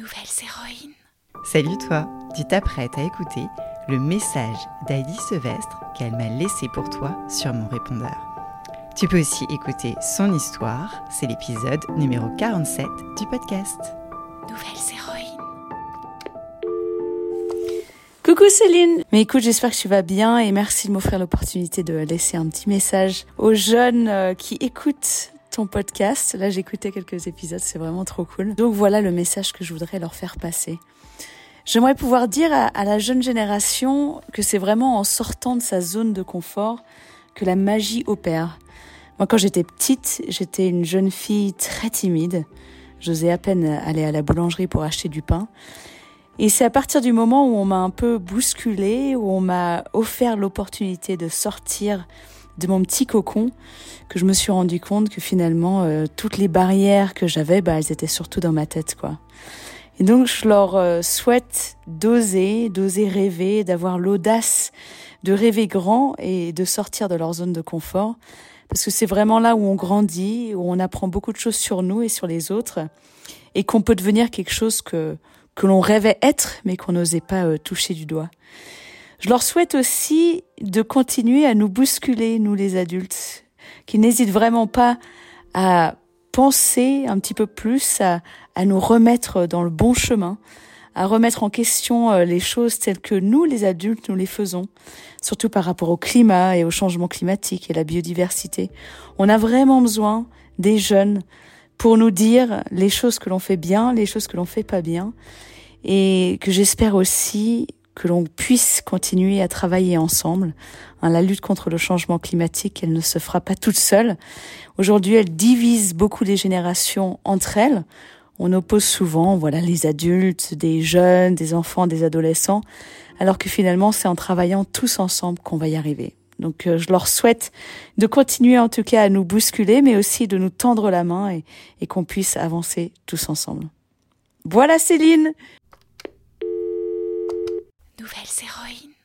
Nouvelles héroïnes. Salut toi, tu t'apprêtes à écouter le message d'Heidi Sevestre qu'elle m'a laissé pour toi sur mon répondeur. Tu peux aussi écouter son histoire, c'est l'épisode numéro 47 du podcast. Nouvelles héroïnes. Coucou Céline Mais écoute, j'espère que tu vas bien et merci de m'offrir l'opportunité de laisser un petit message aux jeunes euh, qui écoutent ton podcast. Là, j'écoutais quelques épisodes, c'est vraiment trop cool. Donc voilà le message que je voudrais leur faire passer. J'aimerais pouvoir dire à, à, la jeune génération que c'est vraiment en sortant de sa zone de confort que la magie opère. Moi, quand j'étais petite, j'étais une jeune fille très timide. J'osais à peine aller à la boulangerie pour acheter du pain. Et c'est à partir du moment où on m'a un peu bousculée, où on m'a offert l'opportunité de sortir de mon petit cocon que je me suis rendu compte que finalement euh, toutes les barrières que j'avais, bah, elles étaient surtout dans ma tête, quoi. Et donc je leur euh, souhaite d'oser, d'oser rêver, d'avoir l'audace de rêver grand et de sortir de leur zone de confort, parce que c'est vraiment là où on grandit, où on apprend beaucoup de choses sur nous et sur les autres, et qu'on peut devenir quelque chose que que l'on rêvait être, mais qu'on n'osait pas euh, toucher du doigt. Je leur souhaite aussi de continuer à nous bousculer, nous les adultes, qui n'hésitent vraiment pas à penser un petit peu plus, à, à, nous remettre dans le bon chemin, à remettre en question euh, les choses telles que nous, les adultes, nous les faisons, surtout par rapport au climat et au changement climatique et la biodiversité. On a vraiment besoin des jeunes pour nous dire les choses que l'on fait bien, les choses que l'on fait pas bien, et que j'espère aussi que l'on puisse continuer à travailler ensemble. Hein, la lutte contre le changement climatique, elle ne se fera pas toute seule. Aujourd'hui, elle divise beaucoup les générations entre elles. On oppose souvent, voilà, les adultes, des jeunes, des enfants, des adolescents, alors que finalement, c'est en travaillant tous ensemble qu'on va y arriver. Donc, euh, je leur souhaite de continuer en tout cas à nous bousculer, mais aussi de nous tendre la main et, et qu'on puisse avancer tous ensemble. Voilà Céline héroïne.